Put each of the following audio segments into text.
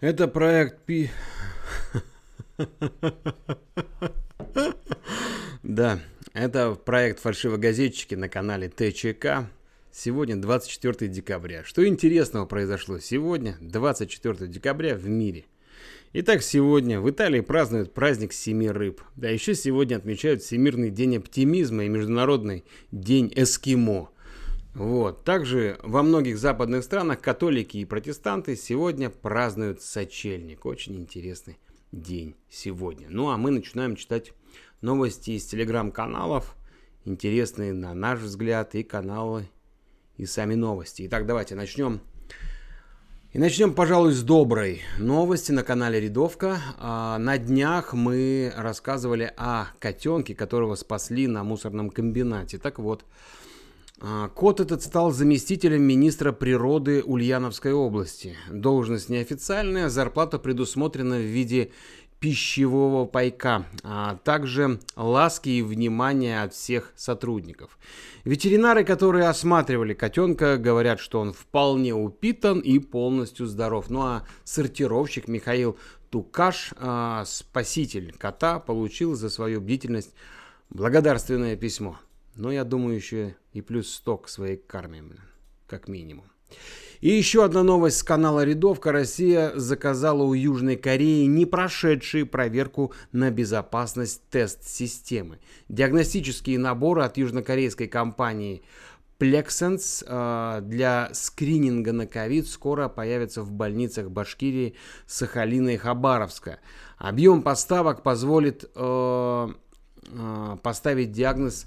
Это проект Пи... Да, это проект «Фальшивогазетчики» на канале ТЧК. Сегодня 24 декабря. Что интересного произошло сегодня, 24 декабря, в мире? Итак, сегодня в Италии празднуют праздник Семи рыб. Да еще сегодня отмечают Всемирный день оптимизма и Международный день эскимо – вот. Также во многих западных странах католики и протестанты сегодня празднуют сочельник. Очень интересный день сегодня. Ну а мы начинаем читать новости из телеграм-каналов, интересные на наш взгляд, и каналы, и сами новости. Итак, давайте начнем. И начнем, пожалуй, с доброй новости на канале Рядовка. А, на днях мы рассказывали о котенке, которого спасли на мусорном комбинате. Так вот, кот этот стал заместителем министра природы Ульяновской области. Должность неофициальная, зарплата предусмотрена в виде пищевого пайка, а также ласки и внимания от всех сотрудников. Ветеринары, которые осматривали котенка, говорят, что он вполне упитан и полностью здоров. Ну а сортировщик Михаил Тукаш, а, спаситель кота, получил за свою бдительность благодарственное письмо. Но я думаю, еще и плюс 100 к своей карме, как минимум. И еще одна новость с канала Рядовка. Россия заказала у Южной Кореи не прошедшие проверку на безопасность тест-системы. Диагностические наборы от южнокорейской компании Plexens э, для скрининга на ковид скоро появятся в больницах Башкирии, Сахалина и Хабаровска. Объем поставок позволит э, э, поставить диагноз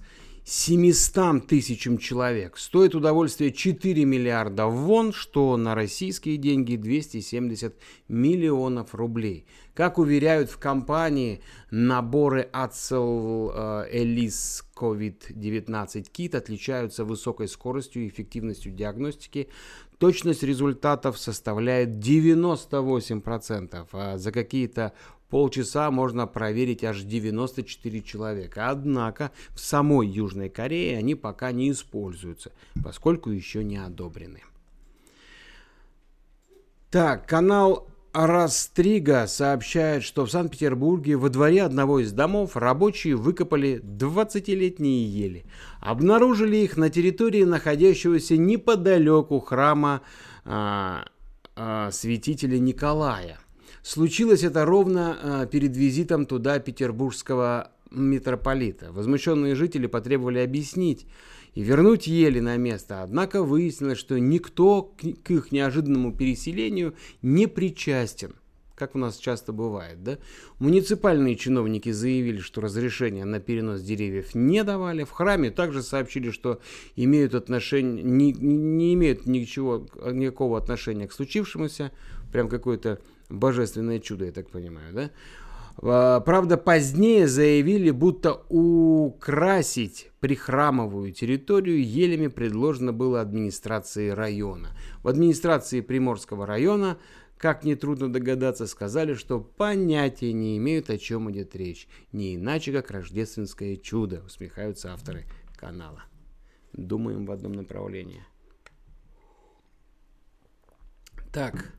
700 тысячам человек. Стоит удовольствие 4 миллиарда вон, что на российские деньги 270 миллионов рублей. Как уверяют в компании, наборы Acel Elise COVID-19 Kit отличаются высокой скоростью и эффективностью диагностики. Точность результатов составляет 98%, а за какие-то полчаса можно проверить аж 94 человека. Однако в самой Южной Корее они пока не используются, поскольку еще не одобрены. Так, канал Растрига сообщает, что в Санкт-Петербурге во дворе одного из домов рабочие выкопали 20-летние ели. Обнаружили их на территории находящегося неподалеку храма а, а, святителя Николая – Случилось это ровно э, перед визитом туда петербургского митрополита. Возмущенные жители потребовали объяснить и вернуть ели на место. Однако выяснилось, что никто к их неожиданному переселению не причастен как у нас часто бывает, да? Муниципальные чиновники заявили, что разрешения на перенос деревьев не давали. В храме также сообщили, что имеют отношение, не, не имеют ничего, никакого отношения к случившемуся. Прям какое-то Божественное чудо, я так понимаю, да? А, правда, позднее заявили, будто украсить прихрамовую территорию елями предложено было администрации района. В администрации Приморского района, как нетрудно догадаться, сказали, что понятия не имеют, о чем идет речь. Не иначе, как рождественское чудо, усмехаются авторы канала. Думаем в одном направлении. Так,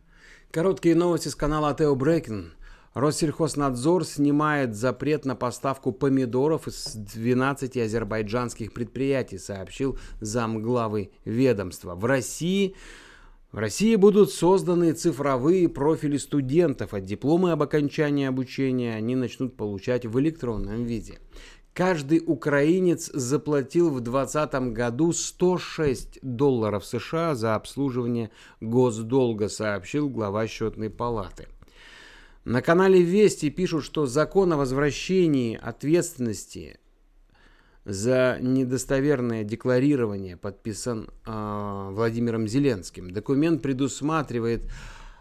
Короткие новости с канала Тео Брекин. Россельхознадзор снимает запрет на поставку помидоров из 12 азербайджанских предприятий, сообщил замглавы ведомства. В России в России будут созданы цифровые профили студентов, а дипломы об окончании обучения они начнут получать в электронном виде. Каждый украинец заплатил в 2020 году 106 долларов США за обслуживание госдолга, сообщил глава счетной палаты. На канале Вести пишут, что закон о возвращении ответственности за недостоверное декларирование подписан э, Владимиром Зеленским. Документ предусматривает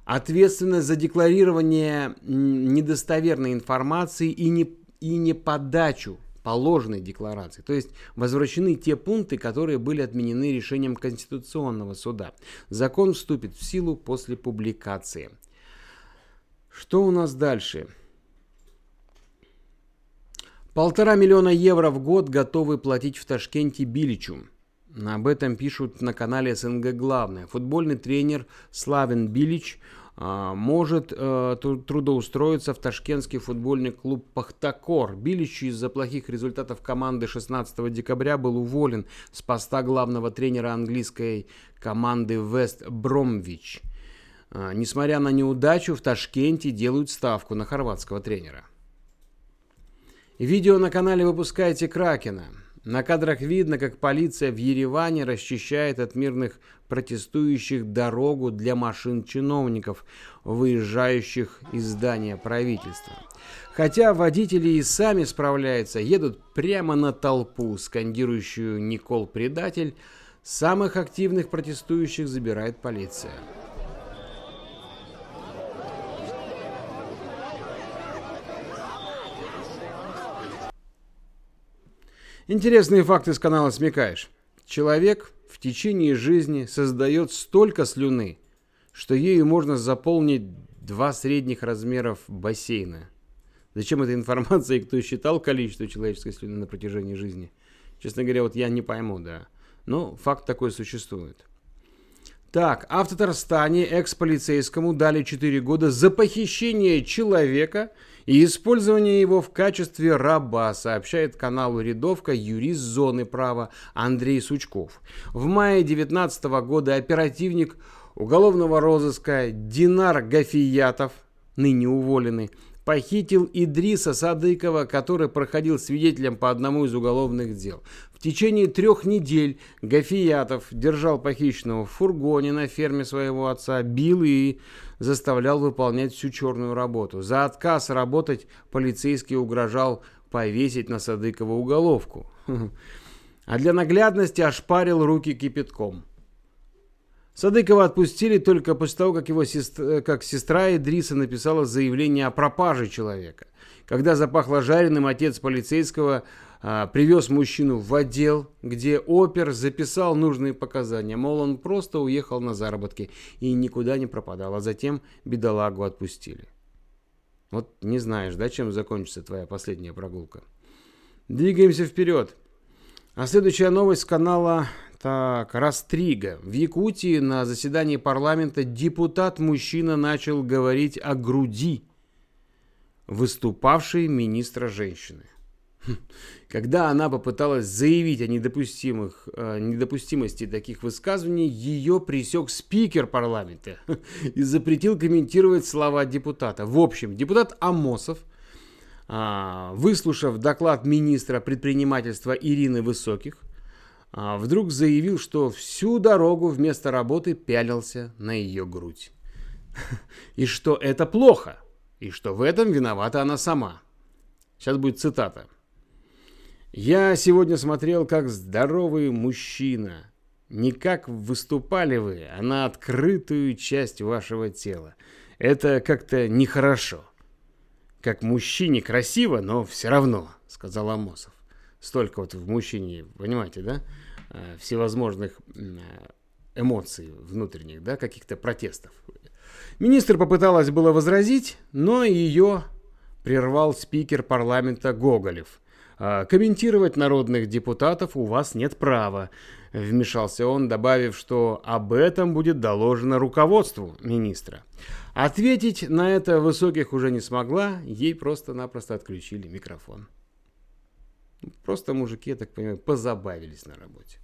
ответственность за декларирование недостоверной информации и не, и не подачу положенной декларации. То есть возвращены те пункты, которые были отменены решением Конституционного суда. Закон вступит в силу после публикации. Что у нас дальше? Полтора миллиона евро в год готовы платить в Ташкенте Биличу. Об этом пишут на канале СНГ Главное. Футбольный тренер Славен Билич может э, трудоустроиться в ташкентский футбольный клуб «Пахтакор». Билищу из-за плохих результатов команды 16 декабря был уволен с поста главного тренера английской команды «Вест Бромвич». А, несмотря на неудачу, в Ташкенте делают ставку на хорватского тренера. Видео на канале «Выпускайте Кракена». На кадрах видно, как полиция в Ереване расчищает от мирных протестующих дорогу для машин чиновников, выезжающих из здания правительства. Хотя водители и сами справляются, едут прямо на толпу, скандирующую «Никол предатель», самых активных протестующих забирает полиция. Интересные факты с канала «Смекаешь». Человек в течение жизни создает столько слюны, что ею можно заполнить два средних размеров бассейна. Зачем эта информация и кто считал количество человеческой слюны на протяжении жизни? Честно говоря, вот я не пойму, да. Но факт такой существует. Так, а в Татарстане экс-полицейскому дали 4 года за похищение человека и использование его в качестве раба, сообщает каналу «Рядовка» юрист зоны права Андрей Сучков. В мае 2019 года оперативник уголовного розыска Динар Гафиятов, ныне уволенный, похитил Идриса Садыкова, который проходил свидетелем по одному из уголовных дел. В течение трех недель Гафиятов держал похищенного в фургоне на ферме своего отца, бил и заставлял выполнять всю черную работу. За отказ работать полицейский угрожал повесить на Садыкова уголовку. А для наглядности ошпарил руки кипятком. Садыкова отпустили только после того, как его сестра, как сестра Идриса написала заявление о пропаже человека. Когда запахло жареным, отец полицейского а, привез мужчину в отдел, где опер записал нужные показания. Мол, он просто уехал на заработки и никуда не пропадал, а затем бедолагу отпустили. Вот не знаешь, да, чем закончится твоя последняя прогулка. Двигаемся вперед. А следующая новость с канала так, Растрига. В Якутии на заседании парламента депутат-мужчина начал говорить о груди выступавшей министра женщины. Хм. Когда она попыталась заявить о недопустимых, о недопустимости таких высказываний, ее пресек спикер парламента и запретил комментировать слова депутата. В общем, депутат Амосов, а, выслушав доклад министра предпринимательства Ирины Высоких, вдруг заявил, что всю дорогу вместо работы пялился на ее грудь. И что это плохо, и что в этом виновата она сама. Сейчас будет цитата. «Я сегодня смотрел, как здоровый мужчина. Не как выступали вы, а на открытую часть вашего тела. Это как-то нехорошо. Как мужчине красиво, но все равно», — сказал Амосов столько вот в мужчине, понимаете, да, всевозможных э, эмоций внутренних, да, каких-то протестов. Министр попыталась было возразить, но ее прервал спикер парламента Гоголев. «Э, «Комментировать народных депутатов у вас нет права», — вмешался он, добавив, что об этом будет доложено руководству министра. Ответить на это Высоких уже не смогла, ей просто-напросто отключили микрофон. Просто мужики, я так понимаю, позабавились на работе.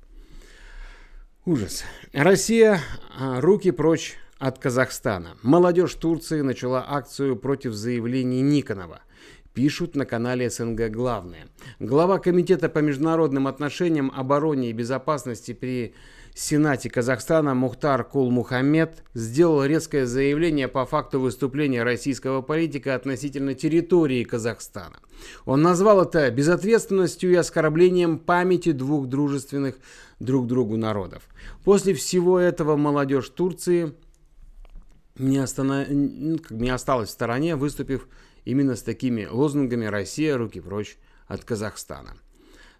Ужас. Россия, а, руки прочь от Казахстана. Молодежь Турции начала акцию против заявлений Никонова. Пишут на канале СНГ «Главное». Глава Комитета по международным отношениям, обороне и безопасности при Сенате Казахстана Мухтар Кул-Мухаммед сделал резкое заявление по факту выступления российского политика относительно территории Казахстана. Он назвал это безответственностью и оскорблением памяти двух дружественных друг другу народов. После всего этого молодежь Турции не, останов... не осталась в стороне, выступив именно с такими лозунгами «Россия, руки прочь от Казахстана».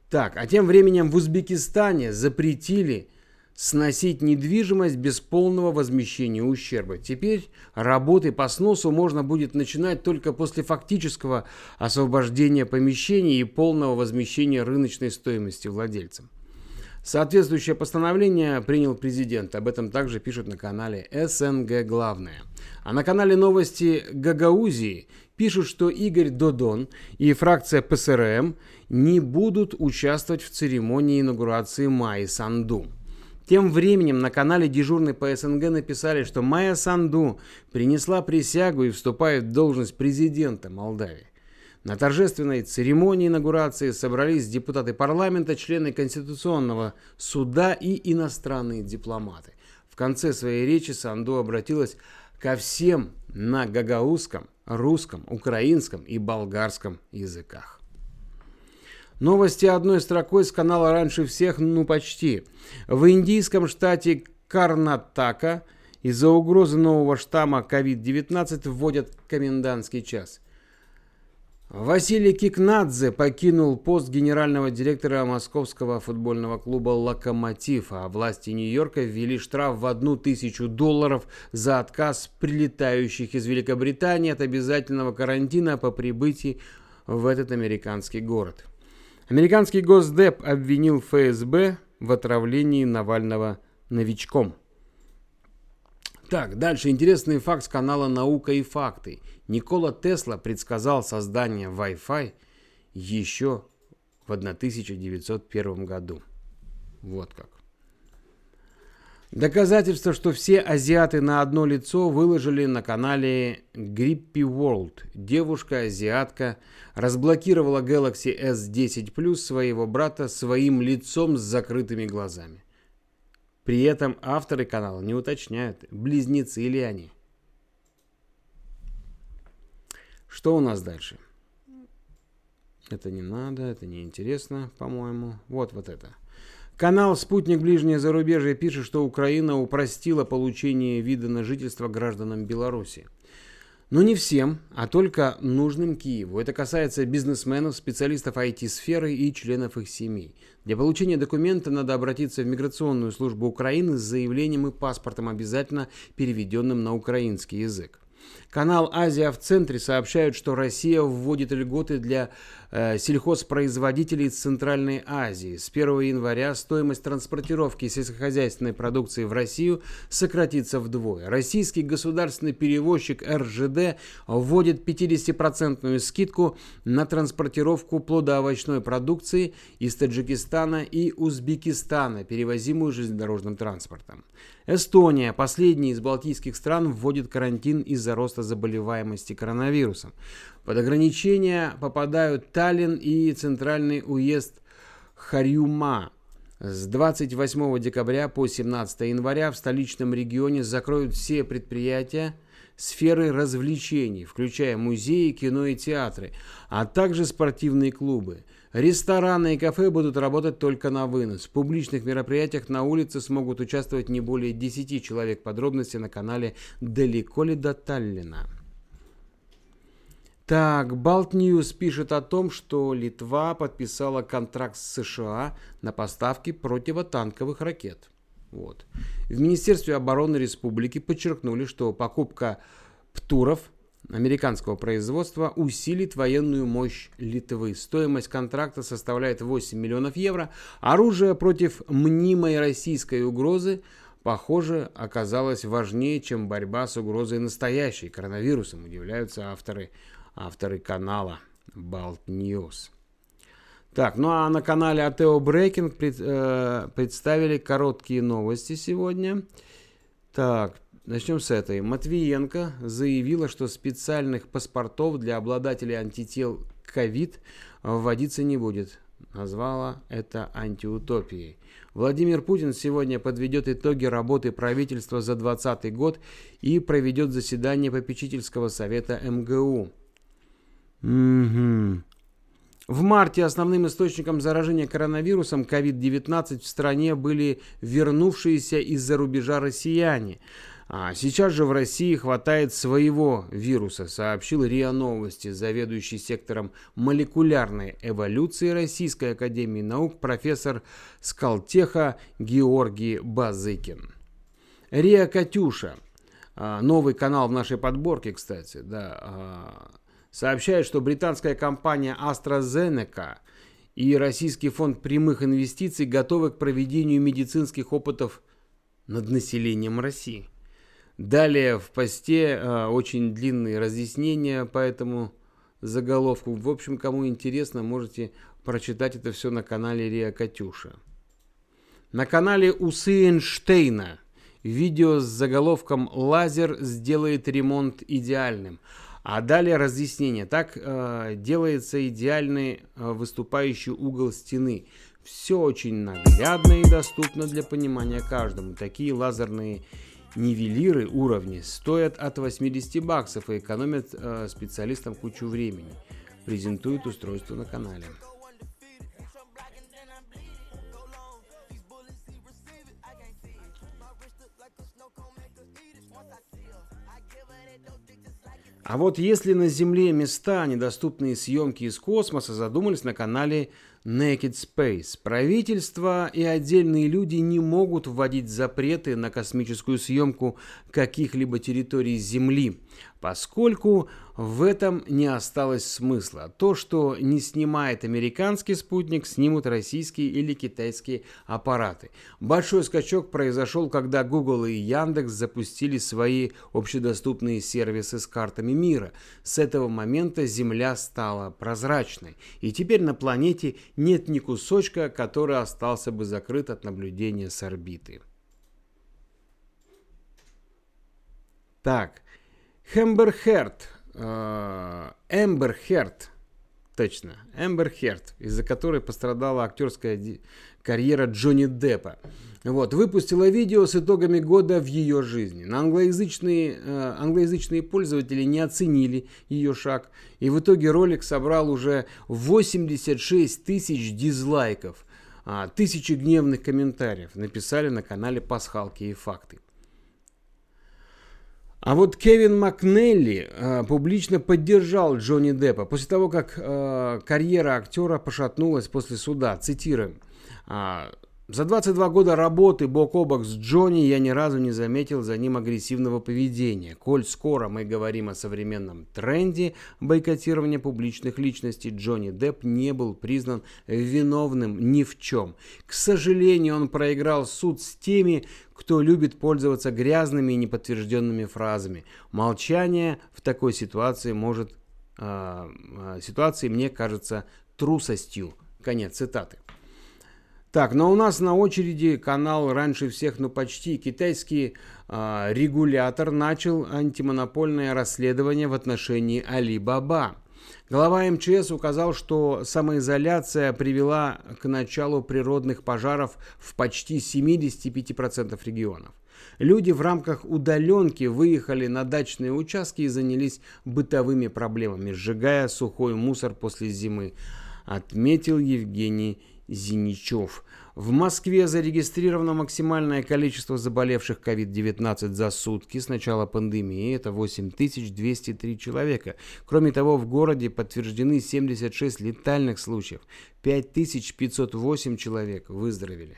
Так, а тем временем в Узбекистане запретили сносить недвижимость без полного возмещения ущерба. Теперь работы по сносу можно будет начинать только после фактического освобождения помещений и полного возмещения рыночной стоимости владельцам. Соответствующее постановление принял президент. Об этом также пишут на канале СНГ Главное. А на канале новости Гагаузии пишут, что Игорь Додон и фракция ПСРМ не будут участвовать в церемонии инаугурации Майи Санду. Тем временем на канале дежурный по СНГ написали, что Майя Санду принесла присягу и вступает в должность президента Молдавии. На торжественной церемонии инаугурации собрались депутаты парламента, члены Конституционного суда и иностранные дипломаты. В конце своей речи Санду обратилась ко всем на гагаузском, русском, украинском и болгарском языках. Новости одной строкой с канала раньше всех, ну почти. В индийском штате Карнатака из-за угрозы нового штамма COVID-19 вводят комендантский час. Василий Кикнадзе покинул пост генерального директора московского футбольного клуба «Локомотив», а власти Нью-Йорка ввели штраф в одну тысячу долларов за отказ прилетающих из Великобритании от обязательного карантина по прибытии в этот американский город. Американский Госдеп обвинил ФСБ в отравлении Навального новичком. Так, дальше интересный факт с канала «Наука и факты». Никола Тесла предсказал создание Wi-Fi еще в 1901 году. Вот как. Доказательство, что все азиаты на одно лицо выложили на канале Grippy World. Девушка-азиатка разблокировала Galaxy S10 Plus своего брата своим лицом с закрытыми глазами. При этом авторы канала не уточняют, близнецы или они. Что у нас дальше? Это не надо, это не интересно, по-моему. Вот вот это. Канал «Спутник Ближнее зарубежье» пишет, что Украина упростила получение вида на жительство гражданам Беларуси. Но не всем, а только нужным Киеву. Это касается бизнесменов, специалистов IT-сферы и членов их семей. Для получения документа надо обратиться в миграционную службу Украины с заявлением и паспортом, обязательно переведенным на украинский язык. Канал «Азия в центре» сообщает, что Россия вводит льготы для э, сельхозпроизводителей из Центральной Азии. С 1 января стоимость транспортировки сельскохозяйственной продукции в Россию сократится вдвое. Российский государственный перевозчик РЖД вводит 50% скидку на транспортировку плодоовощной продукции из Таджикистана и Узбекистана, перевозимую железнодорожным транспортом. Эстония, последняя из балтийских стран, вводит карантин из-за роста заболеваемости коронавирусом. Под ограничения попадают Таллин и центральный уезд Харюма. С 28 декабря по 17 января в столичном регионе закроют все предприятия, сферы развлечений, включая музеи, кино и театры, а также спортивные клубы. Рестораны и кафе будут работать только на вынос. В публичных мероприятиях на улице смогут участвовать не более 10 человек. Подробности на канале «Далеко ли до Таллина?». Так, Baltnews пишет о том, что Литва подписала контракт с США на поставки противотанковых ракет. Вот. В Министерстве обороны республики подчеркнули, что покупка ПТУРов – американского производства усилит военную мощь Литвы. Стоимость контракта составляет 8 миллионов евро. Оружие против мнимой российской угрозы, похоже, оказалось важнее, чем борьба с угрозой настоящей коронавирусом, удивляются авторы, авторы канала Balt News. Так, ну а на канале Атео Брейкинг пред, э, представили короткие новости сегодня. Так, Начнем с этой. Матвиенко заявила, что специальных паспортов для обладателей антител ковид вводиться не будет. Назвала это антиутопией. Владимир Путин сегодня подведет итоги работы правительства за 2020 год и проведет заседание попечительского совета МГУ. Угу. В марте основным источником заражения коронавирусом COVID-19 в стране были вернувшиеся из-за рубежа россияне – а сейчас же в России хватает своего вируса, сообщил РИА Новости, заведующий сектором молекулярной эволюции Российской Академии Наук профессор Скалтеха Георгий Базыкин. РИА Катюша, а, новый канал в нашей подборке, кстати, да, а, сообщает, что британская компания AstraZeneca и Российский фонд прямых инвестиций готовы к проведению медицинских опытов над населением России. Далее в посте э, очень длинные разъяснения по этому заголовку. В общем, кому интересно, можете прочитать это все на канале Риа Катюша. На канале Усы Эйнштейна видео с заголовком «Лазер сделает ремонт идеальным». А далее разъяснение. Так э, делается идеальный э, выступающий угол стены. Все очень наглядно и доступно для понимания каждому. Такие лазерные нивелиры уровни стоят от 80 баксов и экономят э, специалистам кучу времени. Презентует устройство на канале. А вот если на Земле места, недоступные съемки из космоса, задумались на канале Naked Space. Правительство и отдельные люди не могут вводить запреты на космическую съемку каких-либо территорий Земли, поскольку в этом не осталось смысла. То, что не снимает американский спутник, снимут российские или китайские аппараты. Большой скачок произошел, когда Google и Яндекс запустили свои общедоступные сервисы с картами мира. С этого момента Земля стала прозрачной, и теперь на планете нет ни кусочка, который остался бы закрыт от наблюдения с орбиты. Так, Хэмбер Херт, э, Эмбер Херт, точно, Эмбер Херт, из-за которой пострадала актерская карьера Джонни Деппа. Вот, выпустила видео с итогами года в ее жизни. На англоязычные, э, англоязычные пользователи не оценили ее шаг, и в итоге ролик собрал уже 86 тысяч дизлайков, а, тысячи гневных комментариев написали на канале «Пасхалки и факты». А вот Кевин Макнелли э, публично поддержал Джонни Деппа после того, как э, карьера актера пошатнулась после суда. Цитируем. А, за 22 года работы бок о бок с Джонни я ни разу не заметил за ним агрессивного поведения. Коль скоро мы говорим о современном тренде бойкотирования публичных личностей, Джонни Депп не был признан виновным ни в чем. К сожалению, он проиграл суд с теми, кто любит пользоваться грязными и неподтвержденными фразами. Молчание в такой ситуации может... Э, ситуации мне кажется трусостью. Конец цитаты. Так, но у нас на очереди канал раньше всех, ну почти, китайский э, регулятор начал антимонопольное расследование в отношении Алибаба. Глава МЧС указал, что самоизоляция привела к началу природных пожаров в почти 75% регионов. Люди в рамках удаленки выехали на дачные участки и занялись бытовыми проблемами, сжигая сухой мусор после зимы, отметил Евгений Зиничев. В Москве зарегистрировано максимальное количество заболевших COVID-19 за сутки с начала пандемии. Это 8203 человека. Кроме того, в городе подтверждены 76 летальных случаев. 5508 человек выздоровели.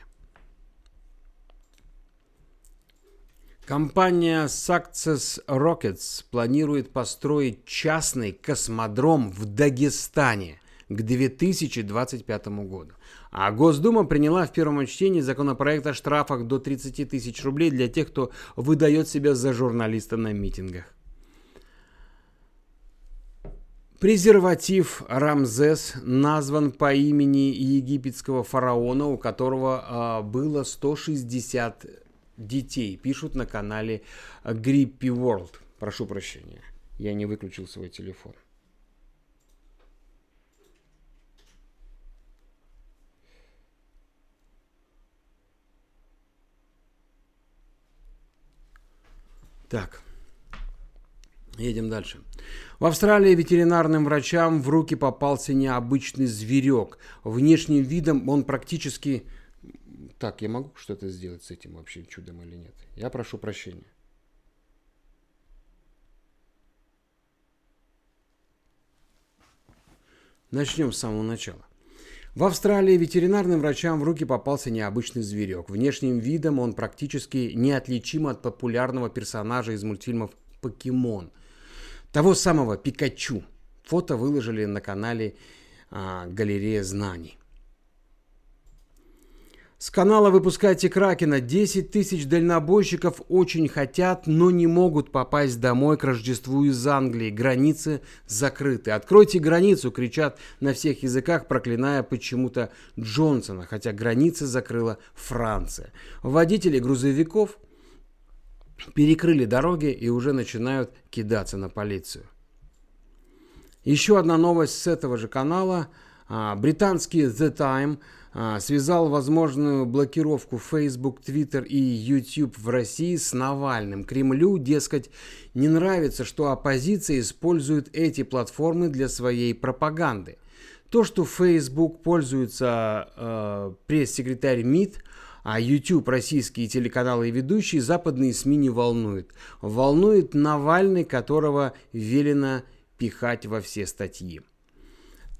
Компания Success Rockets планирует построить частный космодром в Дагестане к 2025 году. А Госдума приняла в первом чтении законопроект о штрафах до 30 тысяч рублей для тех, кто выдает себя за журналиста на митингах. Презерватив Рамзес назван по имени египетского фараона, у которого э, было 160 детей. Пишут на канале Grippy World. Прошу прощения, я не выключил свой телефон. Так, едем дальше. В Австралии ветеринарным врачам в руки попался необычный зверек. Внешним видом он практически... Так, я могу что-то сделать с этим вообще чудом или нет? Я прошу прощения. Начнем с самого начала. В Австралии ветеринарным врачам в руки попался необычный зверек. Внешним видом он практически неотличим от популярного персонажа из мультфильмов «Покемон». Того самого Пикачу. Фото выложили на канале а, «Галерея знаний». С канала «Выпускайте Кракена» 10 тысяч дальнобойщиков очень хотят, но не могут попасть домой к Рождеству из Англии. Границы закрыты. «Откройте границу!» кричат на всех языках, проклиная почему-то Джонсона, хотя границы закрыла Франция. Водители грузовиков перекрыли дороги и уже начинают кидаться на полицию. Еще одна новость с этого же канала. А, британский The Time – связал возможную блокировку Facebook, Twitter и YouTube в России с Навальным. Кремлю, дескать, не нравится, что оппозиция использует эти платформы для своей пропаганды. То, что Facebook пользуется э, пресс-секретарь МИД, а YouTube, российские телеканалы и ведущие, западные СМИ не волнует. Волнует Навальный, которого велено пихать во все статьи.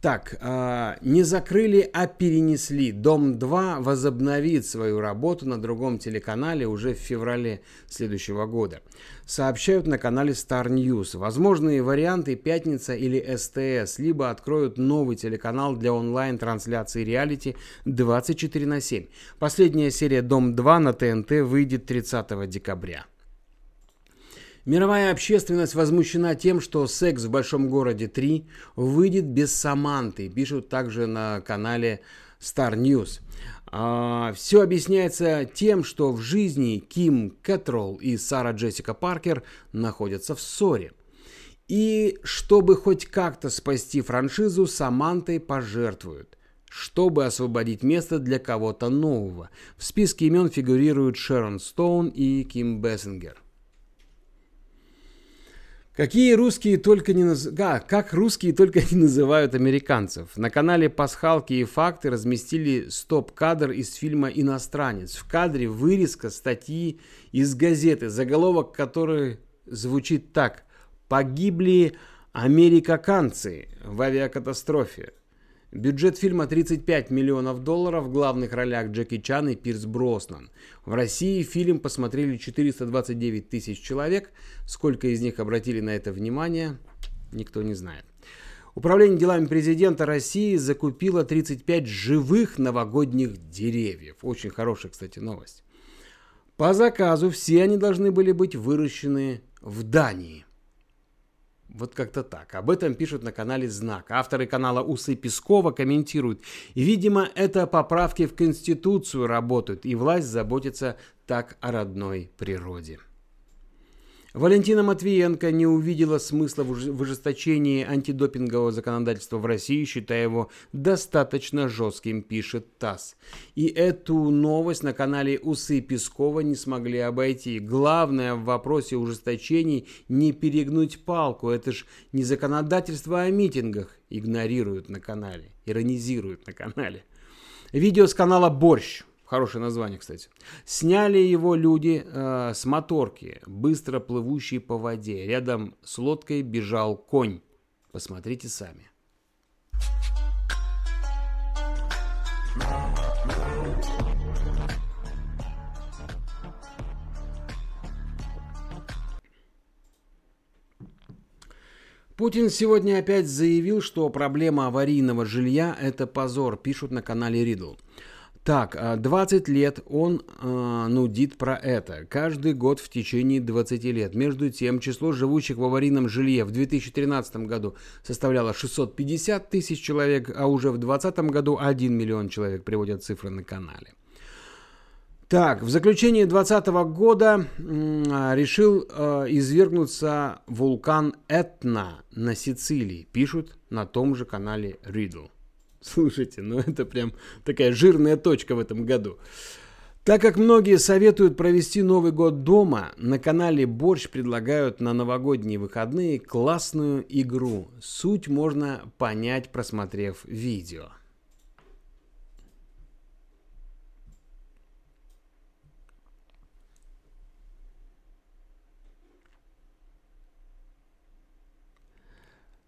Так, э, не закрыли, а перенесли. Дом-2 возобновит свою работу на другом телеканале уже в феврале следующего года. Сообщают на канале Star News. Возможные варианты «Пятница» или СТС, либо откроют новый телеканал для онлайн-трансляции реалити 24 на 7. Последняя серия «Дом-2» на ТНТ выйдет 30 декабря. Мировая общественность возмущена тем, что «Секс в большом городе 3» выйдет без Саманты, пишут также на канале Star News. А, все объясняется тем, что в жизни Ким Кэтролл и Сара Джессика Паркер находятся в ссоре. И чтобы хоть как-то спасти франшизу, Самантой пожертвуют чтобы освободить место для кого-то нового. В списке имен фигурируют Шерон Стоун и Ким Бессингер. Какие русские только не наз... а, как русские только не называют американцев. На канале «Пасхалки и факты» разместили стоп-кадр из фильма «Иностранец». В кадре вырезка статьи из газеты, заголовок которой звучит так «Погибли американцы в авиакатастрофе». Бюджет фильма 35 миллионов долларов, в главных ролях Джеки Чан и Пирс Броснан. В России фильм посмотрели 429 тысяч человек. Сколько из них обратили на это внимание, никто не знает. Управление делами президента России закупило 35 живых новогодних деревьев. Очень хорошая, кстати, новость. По заказу все они должны были быть выращены в Дании. Вот как-то так. Об этом пишут на канале «Знак». Авторы канала Усы Пескова комментируют. И, видимо, это поправки в Конституцию работают, и власть заботится так о родной природе. Валентина Матвиенко не увидела смысла в ужесточении антидопингового законодательства в России, считая его достаточно жестким, пишет ТАСС. И эту новость на канале Усы Пескова не смогли обойти. Главное в вопросе ужесточений не перегнуть палку. Это ж не законодательство о митингах игнорируют на канале, иронизируют на канале. Видео с канала «Борщ» Хорошее название, кстати. Сняли его люди э, с моторки, быстро плывущей по воде. Рядом с лодкой бежал конь. Посмотрите сами. Путин сегодня опять заявил, что проблема аварийного жилья – это позор, пишут на канале Ридл. Так, 20 а, лет он э, нудит про это. Каждый год в течение 20 лет. Между тем, число живущих в аварийном жилье в 2013 году составляло 650 тысяч человек, а уже в 2020 году 1 миллион человек, приводят цифры на канале. Так, в заключении 2020 года э, решил э, извергнуться вулкан Этна на Сицилии, пишут на том же канале Riddle. Слушайте, ну это прям такая жирная точка в этом году. Так как многие советуют провести Новый год дома, на канале Борщ предлагают на новогодние выходные классную игру. Суть можно понять, просмотрев видео.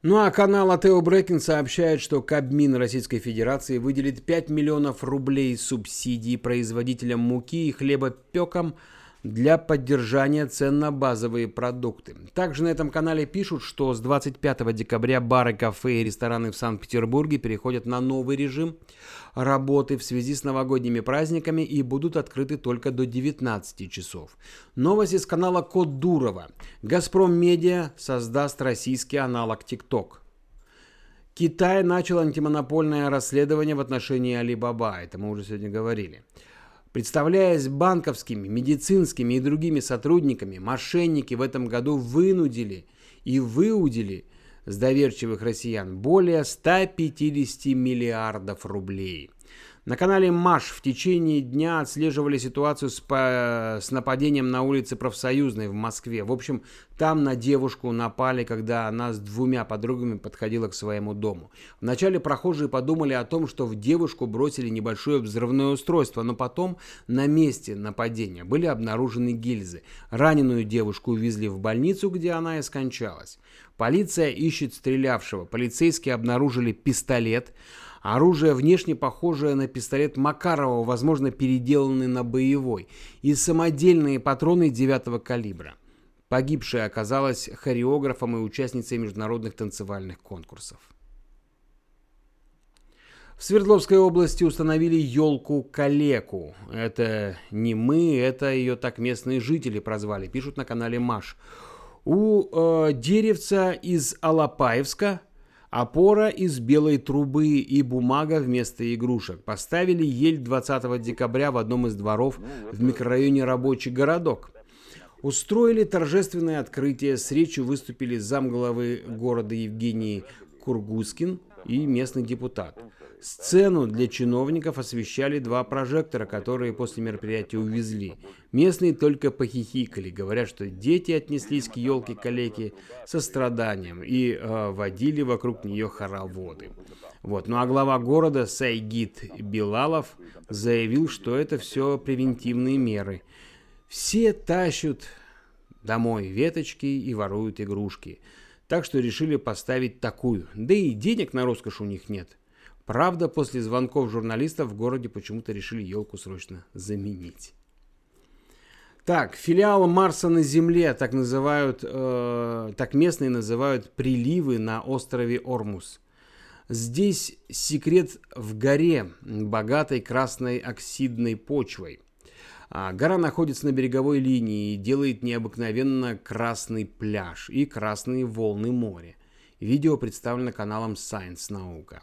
Ну а канал Атео Брекин сообщает, что Кабмин Российской Федерации выделит 5 миллионов рублей субсидий производителям муки и хлебопекам для поддержания цен на базовые продукты. Также на этом канале пишут, что с 25 декабря бары, кафе и рестораны в Санкт-Петербурге переходят на новый режим работы в связи с новогодними праздниками и будут открыты только до 19 часов. Новость из канала Код Дурова. «Газпром Медиа» создаст российский аналог ТикТок. Китай начал антимонопольное расследование в отношении Алибаба. Это мы уже сегодня говорили. Представляясь банковскими, медицинскими и другими сотрудниками, мошенники в этом году вынудили и выудили с доверчивых россиян более 150 миллиардов рублей. На канале МАШ в течение дня отслеживали ситуацию с, по... с нападением на улице Профсоюзной в Москве. В общем, там на девушку напали, когда она с двумя подругами подходила к своему дому. Вначале прохожие подумали о том, что в девушку бросили небольшое взрывное устройство, но потом на месте нападения были обнаружены гильзы. Раненую девушку увезли в больницу, где она и скончалась. Полиция ищет стрелявшего. Полицейские обнаружили пистолет. Оружие внешне похожее на пистолет Макарова, возможно, переделанный на боевой, и самодельные патроны 9 калибра. Погибшая оказалась хореографом и участницей международных танцевальных конкурсов. В Свердловской области установили елку-калеку. Это не мы, это ее так местные жители прозвали, пишут на канале Маш. У э, деревца из Алапаевска Опора из белой трубы и бумага вместо игрушек. Поставили ель 20 декабря в одном из дворов в микрорайоне Рабочий городок. Устроили торжественное открытие. С речью выступили замглавы города Евгений Кургускин и местный депутат. Сцену для чиновников освещали два прожектора, которые после мероприятия увезли. Местные только похихикали, говорят, что дети отнеслись к елке-калеке со страданием и э, водили вокруг нее хороводы. Вот. Ну а глава города Сайгид Билалов заявил, что это все превентивные меры. Все тащут домой веточки и воруют игрушки. Так что решили поставить такую. Да и денег на роскошь у них нет. Правда, после звонков журналистов в городе почему-то решили елку срочно заменить. Так, филиал Марса на Земле, так называют, э, так местные называют приливы на острове Ормус. Здесь секрет в горе, богатой красной оксидной почвой. А гора находится на береговой линии и делает необыкновенно красный пляж и красные волны моря. Видео представлено каналом Science Наука.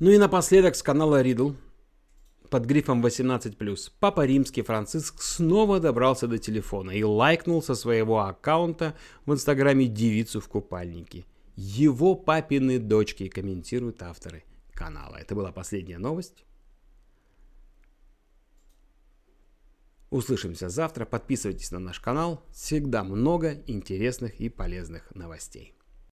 Ну и напоследок с канала Ридл под грифом 18+. Папа Римский Франциск снова добрался до телефона и лайкнул со своего аккаунта в инстаграме девицу в купальнике. Его папины дочки, комментируют авторы канала. Это была последняя новость. Услышимся завтра. Подписывайтесь на наш канал. Всегда много интересных и полезных новостей.